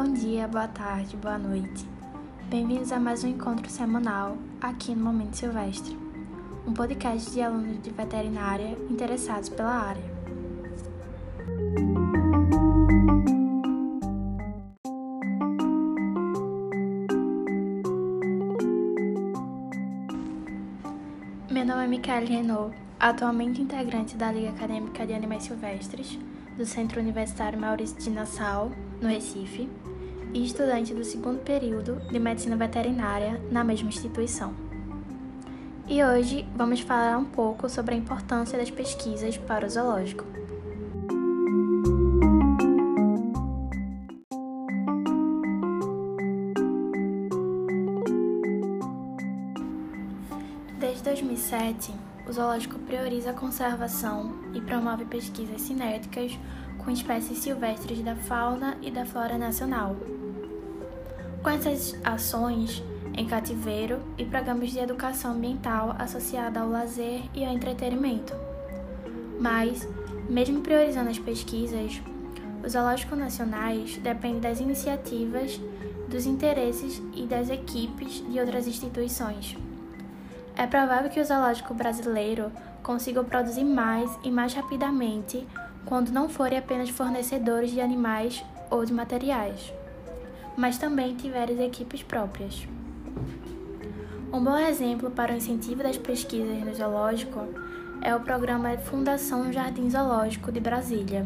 Bom dia, boa tarde, boa noite. Bem-vindos a mais um encontro semanal aqui no Momento Silvestre, um podcast de alunos de veterinária interessados pela área. Meu nome é Micaele Renault, atualmente integrante da Liga Acadêmica de Animais Silvestres do Centro Universitário Maurício de Nassau, no Recife, e estudante do segundo período de Medicina Veterinária na mesma instituição. E hoje vamos falar um pouco sobre a importância das pesquisas para o zoológico. Desde 2007, o zoológico prioriza a conservação e promove pesquisas cinéticas com espécies silvestres da fauna e da flora nacional. Com essas ações em cativeiro e programas de educação ambiental associada ao lazer e ao entretenimento. Mas, mesmo priorizando as pesquisas, os zoológicos nacionais dependem das iniciativas, dos interesses e das equipes de outras instituições. É provável que o zoológico brasileiro consiga produzir mais e mais rapidamente quando não forem apenas fornecedores de animais ou de materiais, mas também tiverem equipes próprias. Um bom exemplo para o incentivo das pesquisas no zoológico é o programa Fundação Jardim Zoológico de Brasília,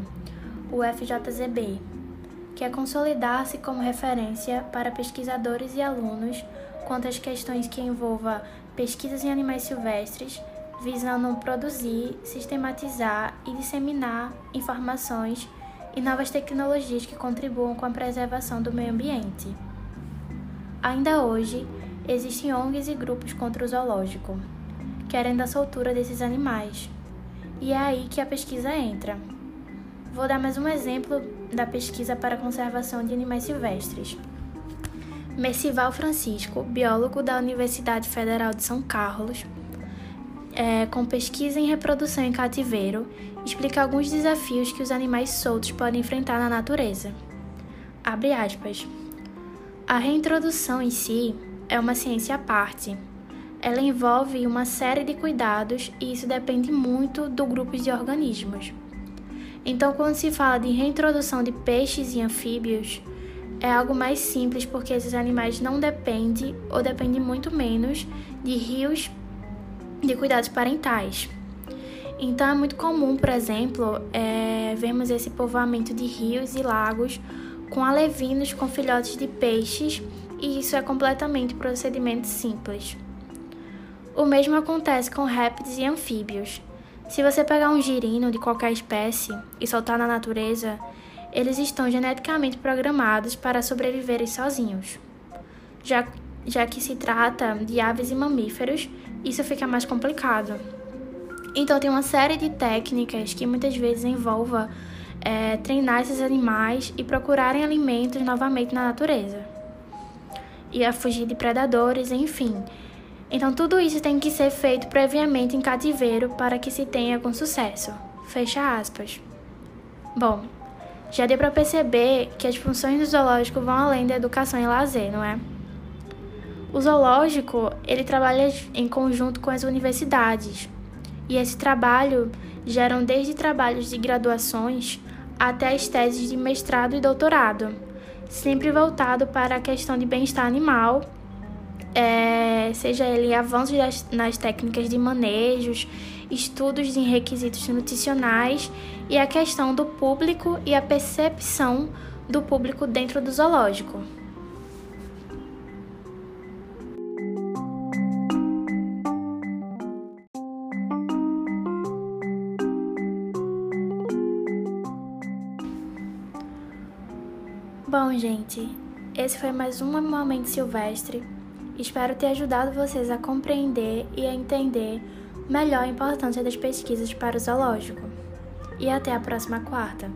o FJZB, que é consolidar-se como referência para pesquisadores e alunos quanto às questões que envolvam pesquisas em animais silvestres, visando produzir, sistematizar e disseminar informações e novas tecnologias que contribuam com a preservação do meio ambiente. Ainda hoje, existem ONGs e grupos contra o zoológico, querendo a soltura desses animais. E é aí que a pesquisa entra. Vou dar mais um exemplo da pesquisa para a conservação de animais silvestres. Mercival Francisco, biólogo da Universidade Federal de São Carlos, é, com pesquisa em reprodução em cativeiro, explica alguns desafios que os animais soltos podem enfrentar na natureza. Abre aspas. A reintrodução em si é uma ciência à parte. Ela envolve uma série de cuidados e isso depende muito do grupo de organismos. Então, quando se fala de reintrodução de peixes e anfíbios, é algo mais simples porque esses animais não dependem ou dependem muito menos de rios de cuidados parentais. Então é muito comum, por exemplo, é, vermos esse povoamento de rios e lagos com alevinos com filhotes de peixes e isso é completamente procedimento simples. O mesmo acontece com répteis e anfíbios. Se você pegar um girino de qualquer espécie e soltar na natureza, eles estão geneticamente programados para sobreviverem sozinhos. Já, já que se trata de aves e mamíferos, isso fica mais complicado. Então, tem uma série de técnicas que muitas vezes envolva é, treinar esses animais e procurarem alimentos novamente na natureza. E a fugir de predadores, enfim. Então, tudo isso tem que ser feito previamente em cativeiro para que se tenha com sucesso. Fecha aspas. Bom, já deu para perceber que as funções do zoológico vão além da educação e lazer, não é? O zoológico, ele trabalha em conjunto com as universidades. E esse trabalho geram desde trabalhos de graduações até as teses de mestrado e doutorado, sempre voltado para a questão de bem-estar animal, é, seja ele avanços nas técnicas de manejos, estudos em requisitos nutricionais e a questão do público e a percepção do público dentro do zoológico. Bom, gente, esse foi mais um Momento Silvestre. Espero ter ajudado vocês a compreender e a entender melhor a importância das pesquisas para o zoológico. E até a próxima quarta!